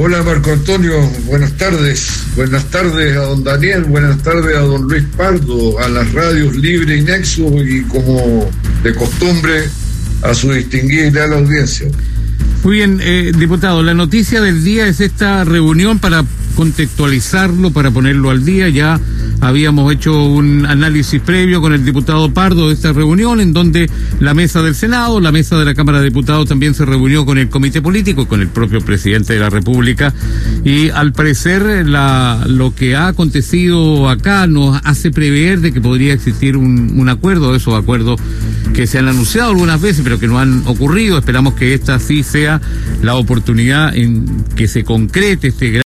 Hola Marco Antonio, buenas tardes. Buenas tardes a don Daniel, buenas tardes a don Luis Pardo, a las radios Libre y Nexo y como de costumbre a su distinguida y audiencia. Muy bien, eh, diputado, la noticia del día es esta reunión para contextualizarlo, para ponerlo al día. Ya habíamos hecho un análisis previo con el diputado Pardo de esta reunión, en donde la mesa del Senado, la mesa de la Cámara de Diputados también se reunió con el comité político, con el propio presidente de la República. Y al parecer la, lo que ha acontecido acá nos hace prever de que podría existir un, un acuerdo, esos acuerdos que se han anunciado algunas veces, pero que no han ocurrido. Esperamos que esta sí sea la oportunidad en que se concrete este gran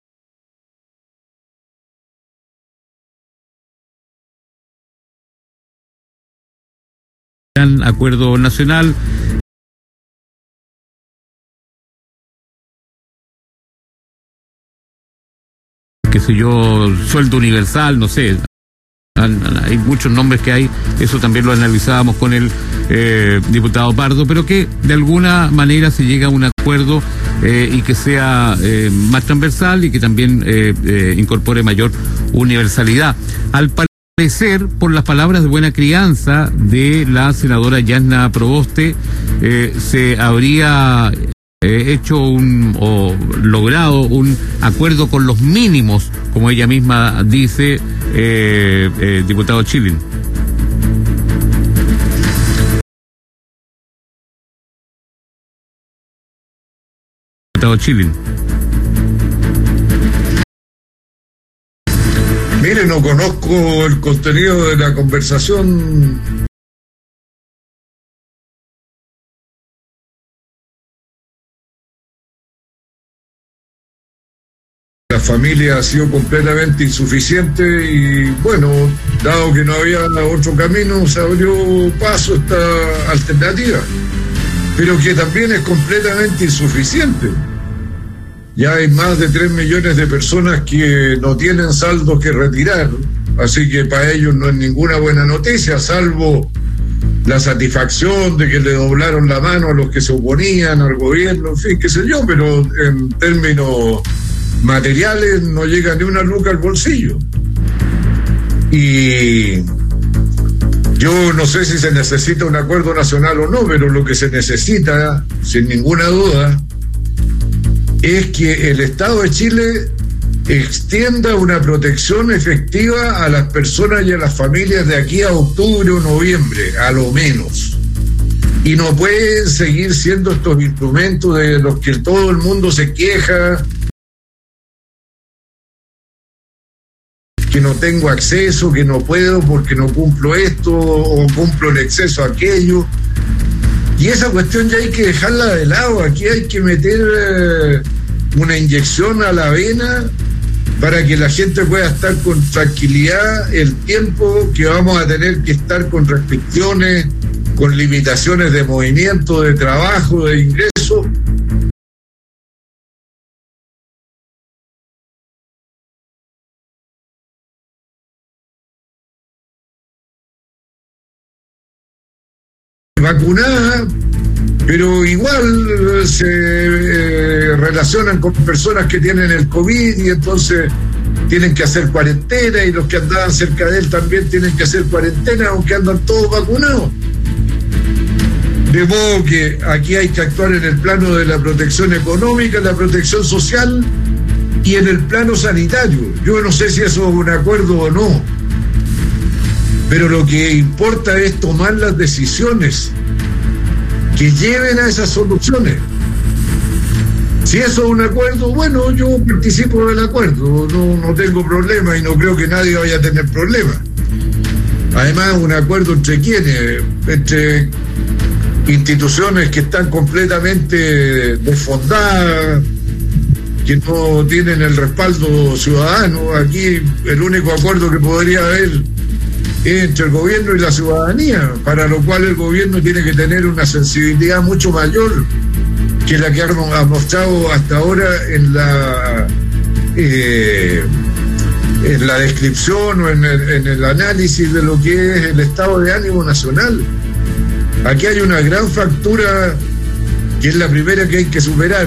acuerdo nacional. qué sé yo, sueldo universal, no sé. Hay muchos nombres que hay, eso también lo analizábamos con el eh, diputado Pardo, pero que de alguna manera se llega a un acuerdo eh, y que sea eh, más transversal y que también incorpore mayor universalidad. Al parecer, por las palabras de buena crianza de la senadora Yasna Proboste, eh, se habría eh, hecho un o logrado un acuerdo con los mínimos, como ella misma dice, eh, diputado Chilin. Diputado Chilin. Mire, no conozco el contenido de la conversación. La familia ha sido completamente insuficiente y bueno, dado que no había otro camino, se abrió paso esta alternativa, pero que también es completamente insuficiente. Ya hay más de 3 millones de personas que no tienen saldos que retirar, así que para ellos no es ninguna buena noticia, salvo la satisfacción de que le doblaron la mano a los que se oponían al gobierno, en fin, qué sé yo, pero en términos materiales no llega ni una luca al bolsillo. Y yo no sé si se necesita un acuerdo nacional o no, pero lo que se necesita, sin ninguna duda, es que el Estado de Chile extienda una protección efectiva a las personas y a las familias de aquí a octubre o noviembre, a lo menos. Y no pueden seguir siendo estos instrumentos de los que todo el mundo se queja, que no tengo acceso, que no puedo porque no cumplo esto o cumplo el exceso aquello. Y esa cuestión ya hay que dejarla de lado, aquí hay que meter eh, una inyección a la vena para que la gente pueda estar con tranquilidad el tiempo que vamos a tener que estar con restricciones, con limitaciones de movimiento, de trabajo, de ingreso. Vacunada, pero igual se eh, relacionan con personas que tienen el COVID y entonces tienen que hacer cuarentena y los que andaban cerca de él también tienen que hacer cuarentena aunque andan todos vacunados. De modo que aquí hay que actuar en el plano de la protección económica, la protección social y en el plano sanitario. Yo no sé si eso es un acuerdo o no, pero lo que importa es tomar las decisiones que lleven a esas soluciones. Si eso es un acuerdo, bueno, yo participo del acuerdo, no, no tengo problema y no creo que nadie vaya a tener problema. Además, un acuerdo entre quienes, entre instituciones que están completamente desfondadas, que no tienen el respaldo ciudadano. Aquí el único acuerdo que podría haber entre el gobierno y la ciudadanía, para lo cual el gobierno tiene que tener una sensibilidad mucho mayor que la que ha mostrado hasta ahora en la eh, en la descripción o en el, en el análisis de lo que es el estado de ánimo nacional. Aquí hay una gran factura que es la primera que hay que superar,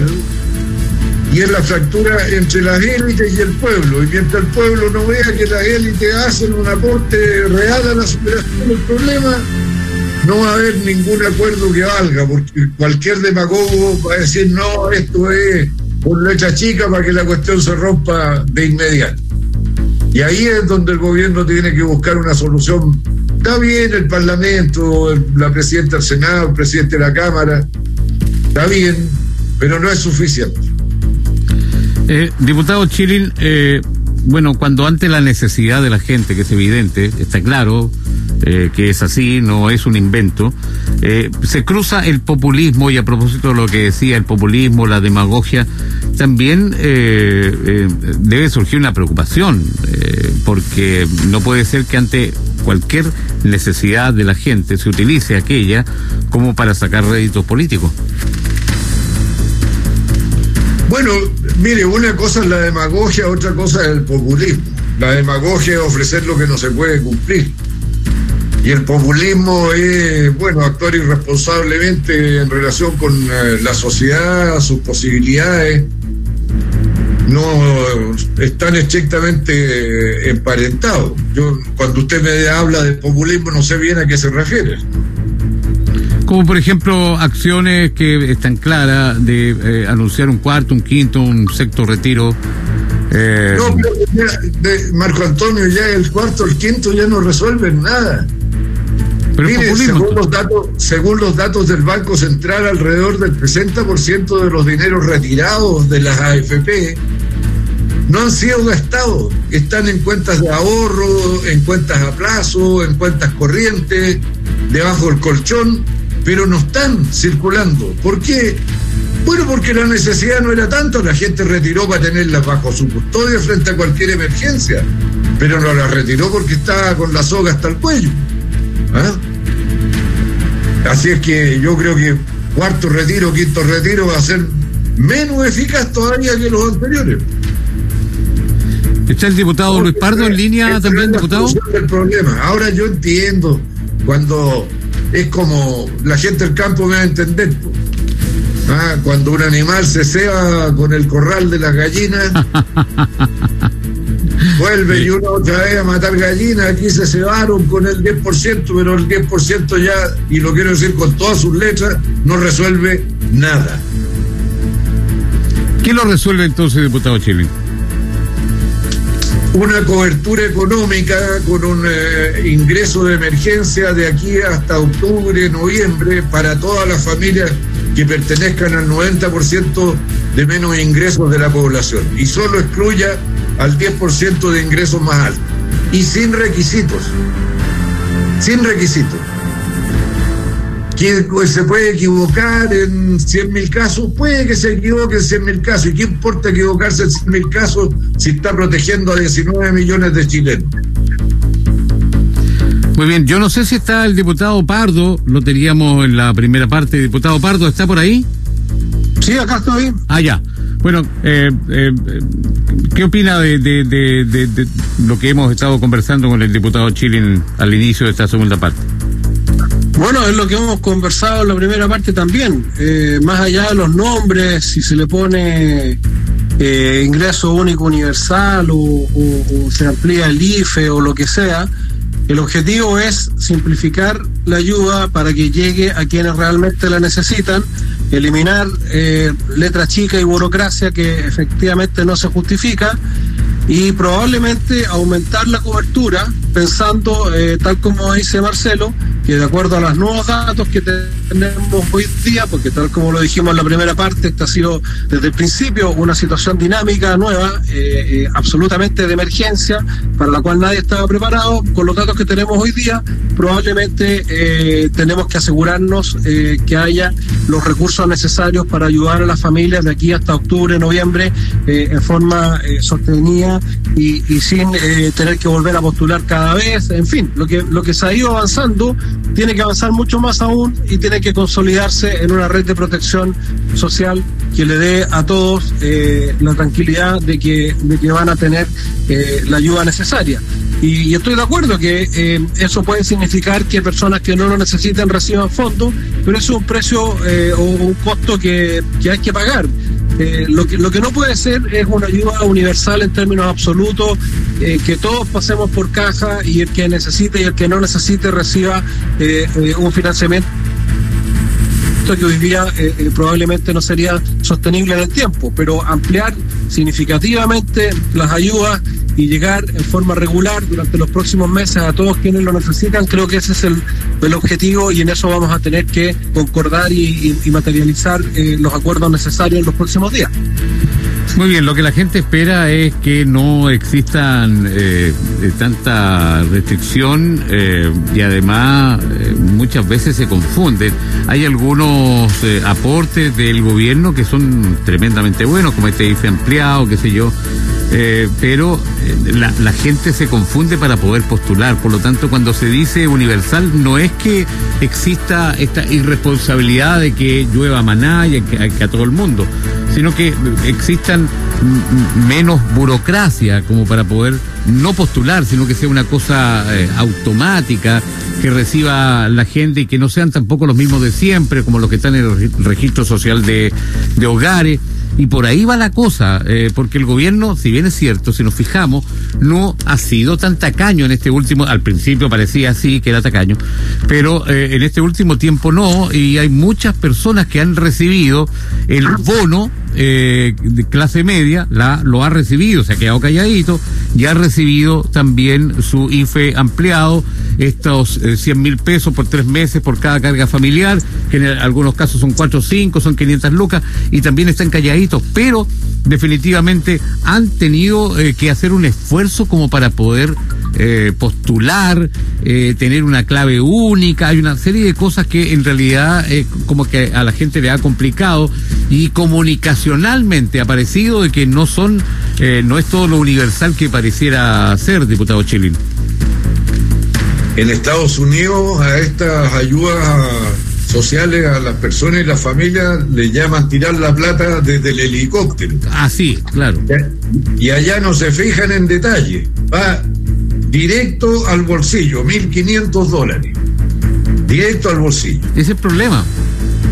y es la fractura entre las élites y el pueblo. Y mientras el pueblo no vea que las élites hacen un aporte real a la superación del problema, no va a haber ningún acuerdo que valga, porque cualquier demagogo va a decir, no, esto es por letra chica para que la cuestión se rompa de inmediato. Y ahí es donde el gobierno tiene que buscar una solución. Está bien el Parlamento, la presidenta del Senado, el presidente de la Cámara, está bien, pero no es suficiente. Eh, diputado Chilin, eh, bueno, cuando ante la necesidad de la gente, que es evidente, está claro eh, que es así, no es un invento, eh, se cruza el populismo y a propósito de lo que decía el populismo, la demagogia, también debe surgir una preocupación, porque no puede ser que ante cualquier necesidad de la gente se utilice aquella como para sacar réditos políticos. Bueno, mire, una cosa es la demagogia, otra cosa es el populismo. La demagogia es ofrecer lo que no se puede cumplir. Y el populismo es, bueno, actuar irresponsablemente en relación con eh, la sociedad, sus posibilidades. No están estrictamente eh, emparentados. Yo, cuando usted me habla de populismo, no sé bien a qué se refiere. Como por ejemplo acciones que están claras de eh, anunciar un cuarto, un quinto, un sexto retiro. Eh... No, pero de Marco Antonio, ya el cuarto, el quinto ya no resuelven nada. Pero Mire, según los, datos, según los datos del Banco Central, alrededor del 60% de los dineros retirados de las AFP no han sido gastados. Están en cuentas de ahorro, en cuentas a plazo, en cuentas corrientes, debajo del colchón pero no están circulando. ¿Por qué? Bueno, porque la necesidad no era tanto, la gente retiró para tenerlas bajo su custodia frente a cualquier emergencia, pero no las retiró porque estaba con la soga hasta el cuello. ¿Ah? Así es que yo creo que cuarto retiro, quinto retiro va a ser menos eficaz todavía que los anteriores. ¿Está el diputado Luis Pardo en línea también, diputado? El problema. Ahora yo entiendo cuando es como la gente del campo me va a entender. Ah, cuando un animal se ceba con el corral de las gallinas, vuelve y uno otra vez a matar gallinas, aquí se cebaron con el 10%, pero el 10% ya, y lo quiero decir con todas sus letras, no resuelve nada. ¿Qué lo resuelve entonces, diputado Chile? Una cobertura económica con un eh, ingreso de emergencia de aquí hasta octubre, noviembre para todas las familias que pertenezcan al 90% de menos ingresos de la población. Y solo excluya al 10% de ingresos más altos. Y sin requisitos, sin requisitos que se puede equivocar en 100 mil casos, puede que se equivoque en 100 mil casos. ¿Y qué importa equivocarse en 100 mil casos si está protegiendo a 19 millones de chilenos? Muy bien, yo no sé si está el diputado Pardo, lo teníamos en la primera parte. Diputado Pardo, ¿está por ahí? Sí, acá estoy. Ah, ya. Bueno, eh, eh, ¿qué opina de, de, de, lo que hemos estado conversando con el diputado Chilin al inicio de esta segunda parte? Bueno, es lo que hemos conversado en la primera parte también. Eh, más allá de los nombres, si se le pone eh, ingreso único universal o, se amplía el IFE o lo que sea, el objetivo es simplificar la ayuda para que llegue a quienes realmente la necesitan, eliminar eh, letra chica y burocracia que efectivamente no se justifica y probablemente aumentar la cobertura pensando, eh, tal como dice Marcelo, que de acuerdo a los nuevos datos que tenemos hoy día, porque tal como lo dijimos en la primera parte, esta ha sido desde el principio una situación dinámica nueva, eh, eh, absolutamente de emergencia, para la cual nadie estaba preparado, con los datos que tenemos hoy día, probablemente tenemos que asegurarnos que haya los recursos necesarios para ayudar a las familias de aquí hasta octubre, noviembre, en forma sostenida y, y sin tener que volver a postular cada vez, en fin, lo que, lo que se ha ido avanzando tiene que avanzar mucho más aún y tiene que consolidarse en una red de protección social que le dé a todos eh, la tranquilidad de que, de que van a tener eh, la ayuda necesaria. Y, estoy de acuerdo que eh, eso puede significar que personas que no lo necesiten reciban fondos, pero eso es un precio o un costo que, que hay que pagar Eh, lo, que, lo que no puede ser es una ayuda universal en términos absolutos, eh, que todos pasemos por caja y el que necesite y el que no necesite reciba un financiamiento que hoy día probablemente no sería sostenible en el tiempo, pero ampliar significativamente las ayudas y llegar en forma regular durante los próximos meses a todos quienes lo necesitan, creo que ese es el, el objetivo y en eso vamos a tener que concordar y, materializar eh, los acuerdos necesarios en los próximos días. Muy bien, lo que la gente espera es que no existan eh, eh tanta restricción eh, y además muchas veces se confunden. Hay algunos aportes del gobierno que son tremendamente buenos, como este IFE ampliado, qué sé yo, eh, pero eh, la, gente se confunde para poder postular. Por lo tanto, cuando se dice universal, no es que exista esta irresponsabilidad de que llueva maná y que a todo el mundo, sino que existan menos burocracia como para poder no postular, sino que sea una cosa eh, automática, que reciba la gente y que no sean tampoco los mismos de siempre, como los que están en el registro social de hogares. Y por ahí va la cosa, eh, porque el gobierno, si bien es cierto, si nos fijamos, no ha sido tan tacaño en este último, al principio parecía así que era tacaño, pero eh, en este último tiempo no, y hay muchas personas que han recibido el bono eh, de clase media, la, lo ha recibido, se ha quedado calladito, y ha recibido también su IFE ampliado, estos 100 mil pesos por tres meses por cada carga familiar, que en algunos casos son cuatro o cinco, son 500 lucas, y también están calladitos, pero definitivamente han tenido eh, que hacer un esfuerzo como para poder eh, postular, eh, tener una clave única, hay una serie de cosas que en realidad como que a la gente le ha complicado y comunicacionalmente ha parecido de que no son, no es todo lo universal que pareciera ser, diputado Chilín. En Estados Unidos a estas ayudas sociales a las personas y las familias le llaman tirar la plata desde el helicóptero. Ah, sí, claro. Y allá no se fijan en detalle. Va directo al bolsillo, 1.500 dólares. Directo al bolsillo. Ese es el problema.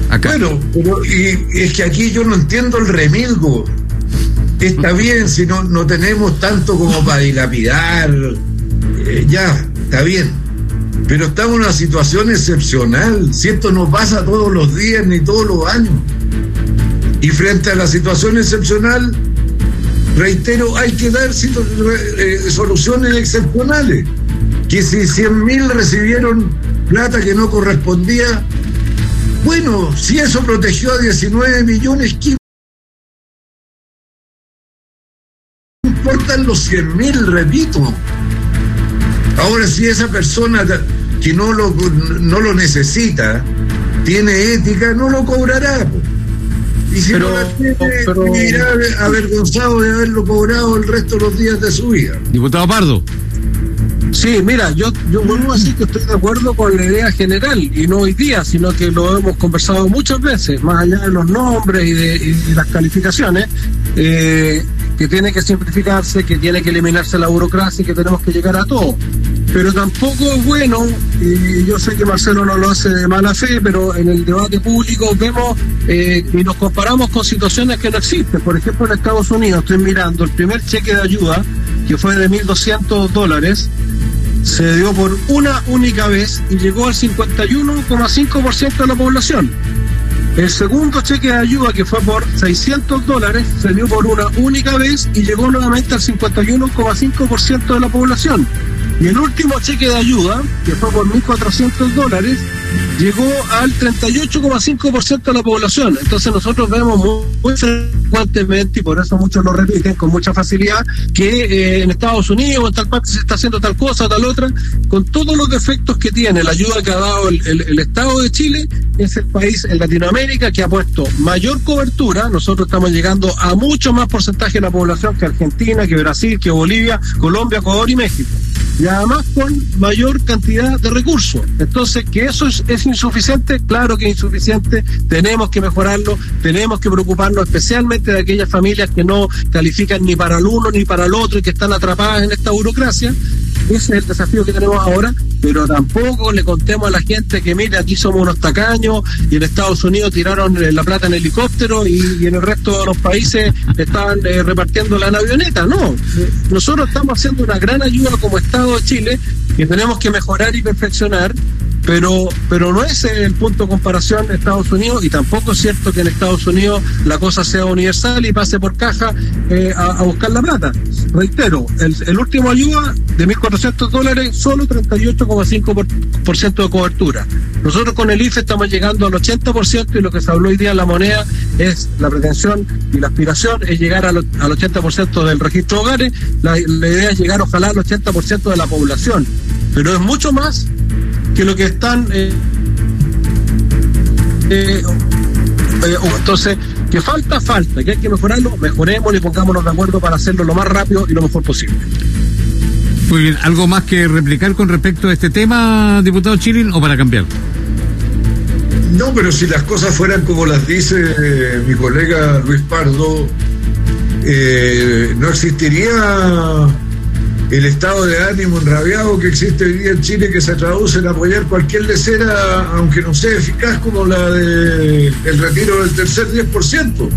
Acá. Bueno, pero y, es que aquí yo no entiendo el remilgo. Está bien si no, no tenemos tanto como para dilapidar. Eh, ya, está bien pero estamos en una situación excepcional. Si esto no pasa todos los días ni todos los años. Y frente a la situación excepcional, reitero, hay que dar eh, soluciones excepcionales. Que si 100 mil recibieron plata que no correspondía, bueno, si eso protegió a 19 millones, ¿qué importan los 100 mil, repito? Ahora, si esa persona que no lo, no lo necesita tiene ética, no lo cobrará. Y si no la tiene, pero... irá avergonzado de haberlo cobrado el resto de los días de su vida. Diputado Pardo. Sí, mira, yo, yo vuelvo a decir que estoy de acuerdo con la idea general, y no hoy día, sino que lo hemos conversado muchas veces, más allá de los nombres y de, las calificaciones, eh, que tiene que simplificarse, que tiene que eliminarse la burocracia y que tenemos que llegar a todo. Pero tampoco es bueno, y yo sé que Marcelo no lo hace de mala fe, pero en el debate público vemos eh, y nos comparamos con situaciones que no existen. Por ejemplo, en Estados Unidos, estoy mirando el primer cheque de ayuda, que fue de 1.200 dólares, se dio por una única vez y llegó al 51,5% de la población. El segundo cheque de ayuda, que fue por 600 dólares, se dio por una única vez y llegó nuevamente al 51,5% de la población. Y el último cheque de ayuda, que fue por 1.400 dólares, llegó al 38,5% de la población. Entonces nosotros vemos muy, frecuentemente, y por eso muchos lo repiten con mucha facilidad, que eh, en Estados Unidos o en tal parte se está haciendo tal cosa, tal otra, con todos los defectos que tiene la ayuda que ha dado el, Estado de Chile, es el país en Latinoamérica que ha puesto mayor cobertura. Nosotros estamos llegando a mucho más porcentaje de la población que Argentina, que Brasil, que Bolivia, Colombia, Ecuador y México y además con mayor cantidad de recursos. Entonces, que eso es, insuficiente, claro que es insuficiente, tenemos que mejorarlo, tenemos que preocuparnos especialmente de aquellas familias que no califican ni para el uno ni para el otro y que están atrapadas en esta burocracia. Ese es el desafío que tenemos ahora, pero tampoco le contemos a la gente que, mire, aquí somos unos tacaños y en Estados Unidos tiraron eh, la plata en helicóptero y, en el resto de los países estaban eh, repartiendo la avioneta. No, nosotros estamos haciendo una gran ayuda como Estado de Chile que tenemos que mejorar y perfeccionar pero, pero no es el punto de comparación Estados Unidos y tampoco es cierto que en Estados Unidos la cosa sea universal y pase por caja eh, a, buscar la plata. Reitero, el, último ayuda de 1.400 dólares, solo 38,5% de cobertura. Nosotros con el IFE estamos llegando al 80% y lo que se habló hoy día en la moneda es la pretensión y la aspiración es llegar al, 80% del registro de hogares. La, idea es llegar ojalá al 80% de la población. Pero es mucho más que lo que están... Eh, eh, eh, entonces, que falta, falta, que hay que mejorarlo, mejoremos y pongámonos de acuerdo para hacerlo lo más rápido y lo mejor posible. Muy bien, ¿algo más que replicar con respecto a este tema, diputado Chilin, o para cambiar? No, pero si las cosas fueran como las dice mi colega Luis Pardo, no existiría el estado de ánimo enrabiado que existe hoy día en Chile que se traduce en apoyar cualquier lecera, aunque no sea eficaz como la del el retiro del tercer 10%.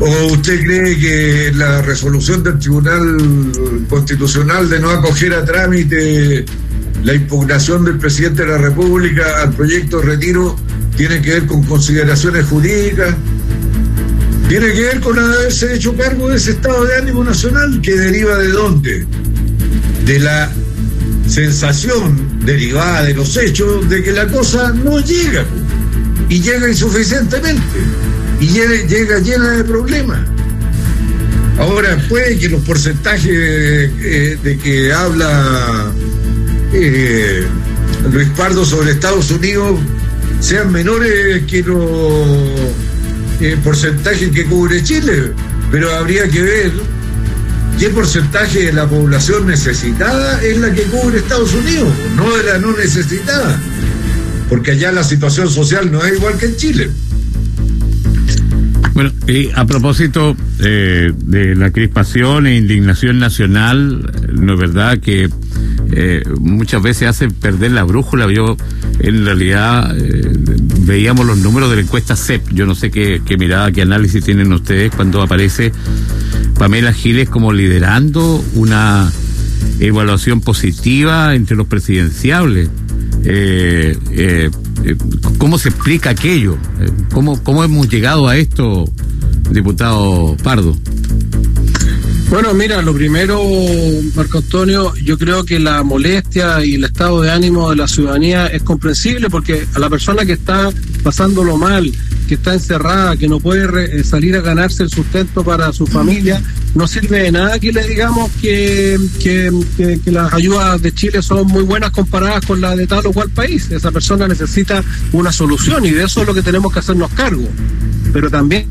¿O usted cree que la resolución del Tribunal Constitucional de no acoger a trámite la impugnación del presidente de la República al proyecto de retiro tiene que ver con consideraciones jurídicas? Tiene que ver con haberse hecho cargo de ese estado de ánimo nacional que deriva de dónde? De la sensación derivada de los hechos de que la cosa no llega y llega insuficientemente y llega, llena de problemas. Ahora, puede que los porcentajes eh, de que habla eh, Luis Pardo sobre Estados Unidos sean menores que los eh, porcentaje que cubre Chile, pero habría que ver qué porcentaje de la población necesitada es la que cubre Estados Unidos, no de la no necesitada, porque allá la situación social no es igual que en Chile. Bueno, y a propósito eh, de la crispación e indignación nacional, no es verdad que eh, muchas veces hace perder la brújula. Yo, en realidad, eh, veíamos los números de la encuesta CEP. Yo no sé qué, mirada, qué análisis tienen ustedes cuando aparece Pamela Giles como liderando una evaluación positiva entre los presidenciables. Eh, ¿Cómo se explica aquello? ¿Cómo, ¿Cómo hemos llegado a esto, diputado Pardo? Bueno, mira, lo primero, Marco Antonio, yo creo que la molestia y el estado de ánimo de la ciudadanía es comprensible porque a la persona que está pasándolo mal, que está encerrada, que no puede eh, salir a ganarse el sustento para su familia, no sirve de nada que le digamos que, que, que, las ayudas de Chile son muy buenas comparadas con las de tal o cual país. Esa persona necesita una solución y de eso es lo que tenemos que hacernos cargo. Pero también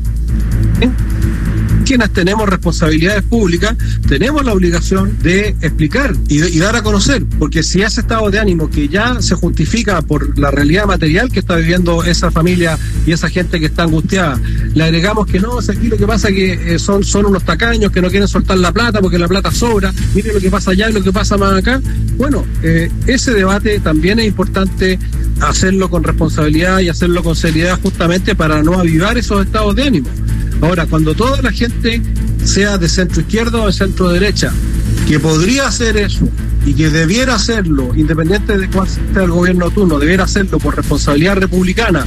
quienes tenemos responsabilidades públicas, tenemos la obligación de explicar y, dar a conocer, porque si ese estado de ánimo que ya se justifica por la realidad material que está viviendo esa familia y esa gente que está angustiada, le agregamos que no, aquí lo que pasa es que eh, son, son unos tacaños que no quieren soltar la plata porque la plata sobra, miren lo que pasa allá y lo que pasa más acá. Bueno, eh, ese debate también es importante hacerlo con responsabilidad y hacerlo con seriedad justamente para no avivar esos estados de ánimo. Ahora, cuando toda la gente sea de centro izquierdo o de centro derecha, que podría hacer eso y que debiera hacerlo, independiente de cuál sea el gobierno turno, debiera hacerlo por responsabilidad republicana,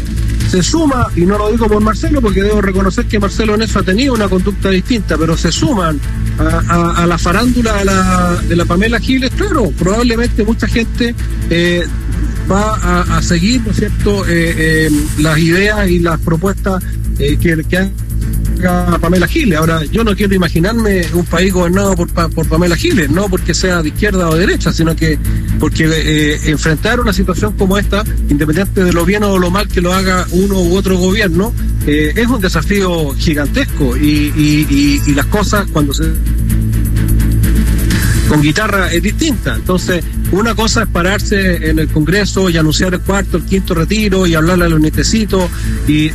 se suma, y no lo digo por Marcelo, porque debo reconocer que Marcelo en eso ha tenido una conducta distinta, pero se suman a, la farándula de la, Pamela Giles, claro, probablemente mucha gente eh, va a, seguir, ¿no es cierto?, eh, eh, las ideas y las propuestas que, que han Pamela Giles. Ahora, yo no quiero imaginarme un país gobernado por, por Pamela Giles, no porque sea de izquierda o de derecha, sino que porque eh, enfrentar una situación como esta, independiente de lo bien o lo mal que lo haga uno u otro gobierno, eh, es un desafío gigantesco y, y, y las cosas cuando se con guitarra es distinta. Entonces, una cosa es pararse en el Congreso y anunciar el cuarto, el quinto retiro y hablarle a los nietecitos y,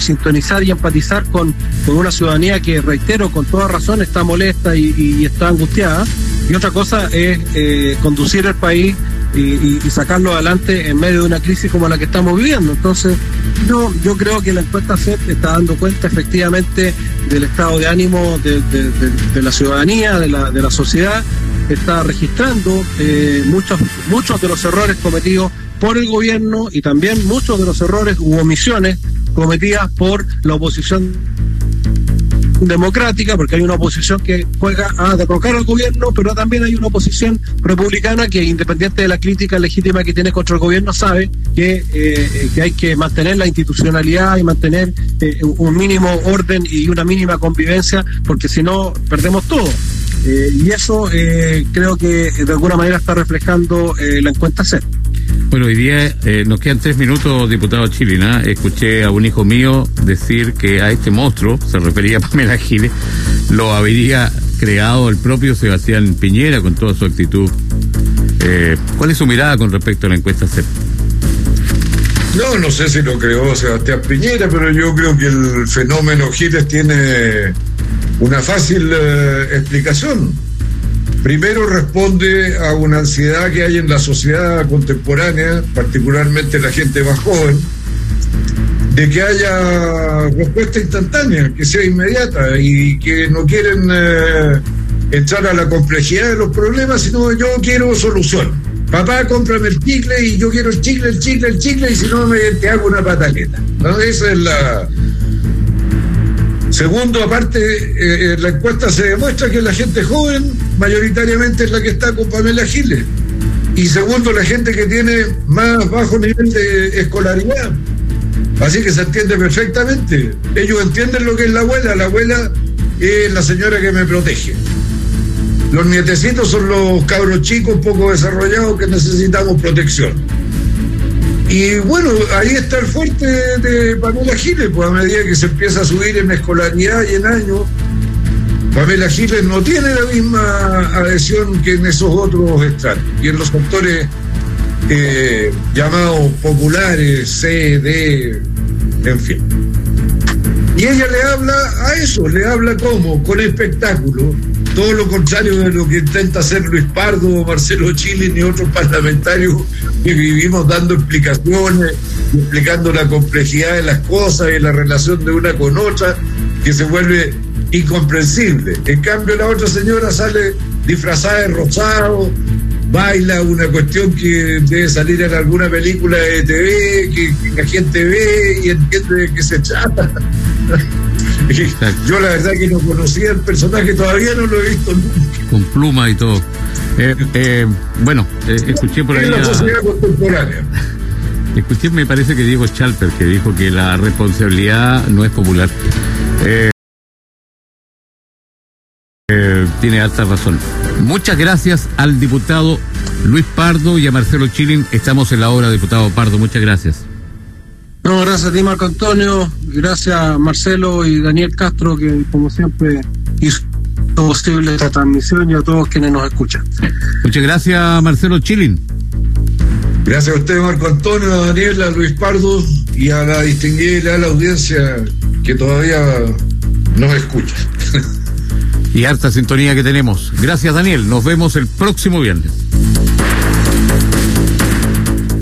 sintonizar y empatizar con, con, una ciudadanía que, reitero, con toda razón está molesta y, está angustiada. y otra cosa es eh, conducir el país y, sacarlo adelante en medio de una crisis como la que estamos viviendo. Entonces, yo, yo creo que la encuesta CEP está dando cuenta efectivamente del estado de ánimo de, la ciudadanía, de la, de la sociedad, está registrando eh, muchos, muchos de los errores cometidos por el gobierno y también muchos de los errores u omisiones cometidas por la oposición democrática, porque hay una oposición que juega a derrocar al gobierno, pero también hay una oposición republicana que, independiente de la crítica legítima que tiene contra el gobierno, sabe que, eh, que hay que mantener la institucionalidad y mantener eh, un mínimo orden y una mínima convivencia, porque si no, perdemos todo. Eh, y eso creo que de alguna manera está reflejando la encuesta C. Bueno, hoy día eh, nos quedan tres minutos, diputado Chilina. Escuché a un hijo mío decir que a este monstruo, se refería a Pamela Giles, lo habría creado el propio Sebastián Piñera con toda su actitud. Eh, ¿Cuál es su mirada con respecto a la encuesta CEP? No, no sé si lo creó Sebastián Piñera, pero yo creo que el fenómeno Giles tiene una fácil eh, explicación Primero responde a una ansiedad que hay en la sociedad contemporánea, particularmente la gente más joven, de que haya respuesta instantánea, que sea inmediata y que no quieren eh, entrar a la complejidad de los problemas, sino yo quiero solución. Papá, cómprame el chicle y yo quiero el chicle, el chicle, el chicle y si no me te hago una pataleta. ¿no? Esa es la, Segundo, aparte, eh, en la encuesta se demuestra que la gente joven mayoritariamente es la que está con Pamela Giles. Y segundo, la gente que tiene más bajo nivel de escolaridad. Así que se entiende perfectamente. Ellos entienden lo que es la abuela. La abuela es la señora que me protege. Los nietecitos son los cabros chicos poco desarrollados que necesitamos protección. Y bueno, ahí está el fuerte de Pamela Giles, pues a medida que se empieza a subir en escolaridad y en años, Pamela Giles no tiene la misma adhesión que en esos otros estratos y en los sectores eh, llamados populares, C, D, en fin. Y ella le habla a eso, le habla como, con espectáculo, todo lo contrario de lo que intenta hacer Luis Pardo, Marcelo Chile ni otros parlamentarios que vivimos dando explicaciones, explicando la complejidad de las cosas y la relación de una con otra, que se vuelve incomprensible. En cambio, la otra señora sale disfrazada de rosado, baila una cuestión que debe salir en alguna película de TV, que, que la gente ve y entiende de qué se trata. Yo la verdad que no conocía el personaje, todavía no lo he visto nunca. Con pluma y todo. Eh, eh, bueno, eh, escuché por ahí. la sociedad contemporánea. Escuché, me parece que Diego Chalper, que dijo que la responsabilidad no es popular. tiene alta razón. Muchas gracias al diputado Luis Pardo y a Marcelo Chilin. Estamos en la hora, diputado Pardo. Muchas gracias. No, gracias a ti, Marco Antonio. Gracias a Marcelo y Daniel Castro, que como siempre hizo posible esta transmisión y a todos quienes nos escuchan. Muchas gracias, Marcelo Chilin. Gracias a usted, Marco Antonio, a Daniel, a Luis Pardo y a la distinguida a la audiencia que todavía nos escucha. y harta sintonía que tenemos. Gracias, Daniel. Nos vemos el próximo viernes.